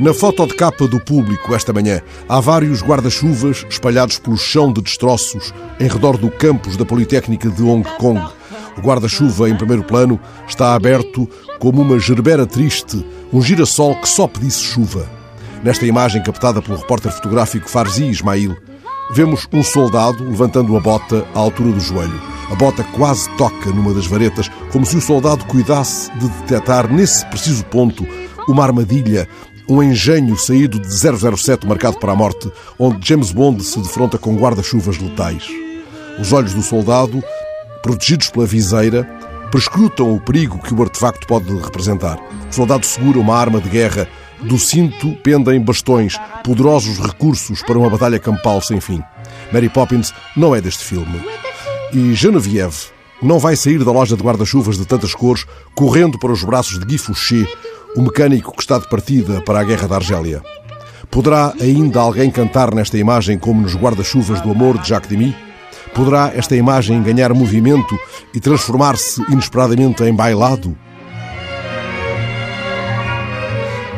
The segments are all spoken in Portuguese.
Na foto de capa do público esta manhã, há vários guarda-chuvas espalhados pelo chão de destroços em redor do campus da Politécnica de Hong Kong. O guarda-chuva, em primeiro plano, está aberto como uma gerbera triste, um girassol que só pedisse chuva. Nesta imagem captada pelo repórter fotográfico Farzi Ismail, vemos um soldado levantando a bota à altura do joelho. A bota quase toca numa das varetas, como se o soldado cuidasse de detectar nesse preciso ponto uma armadilha, um engenho saído de 007 marcado para a morte, onde James Bond se defronta com guarda-chuvas letais. Os olhos do soldado, protegidos pela viseira, prescrutam o perigo que o artefacto pode representar. O soldado segura uma arma de guerra. Do cinto pendem bastões, poderosos recursos para uma batalha campal sem fim. Mary Poppins não é deste filme. E Geneviève não vai sair da loja de guarda-chuvas de tantas cores correndo para os braços de Guy Fouché, o mecânico que está de partida para a guerra da Argélia. Poderá ainda alguém cantar nesta imagem como nos guarda-chuvas do amor de Jacques Demy? Poderá esta imagem ganhar movimento e transformar-se inesperadamente em bailado?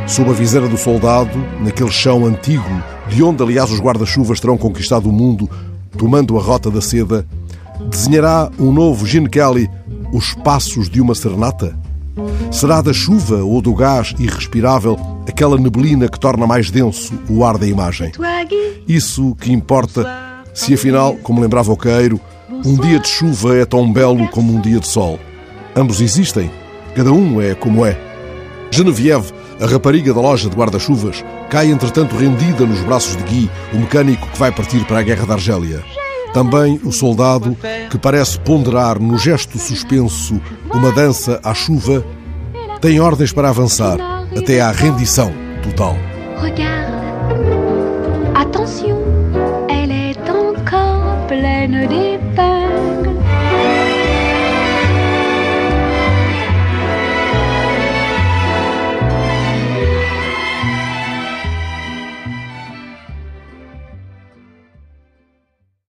Sob a viseira do soldado, naquele chão antigo, de onde, aliás, os guarda-chuvas terão conquistado o mundo, tomando a rota da seda, desenhará um novo Gene Kelly os passos de uma serenata? Será da chuva ou do gás irrespirável aquela neblina que torna mais denso o ar da imagem? Isso que importa, se afinal, como lembrava o Queiro, um dia de chuva é tão belo como um dia de sol. Ambos existem, cada um é como é. Geneviève, a rapariga da loja de guarda-chuvas, cai entretanto rendida nos braços de Guy, o mecânico que vai partir para a guerra da Argélia. Também o soldado, que parece ponderar no gesto suspenso uma dança à chuva, tem ordens para avançar até à rendição total. Regarde, attention, elle est encore pleine.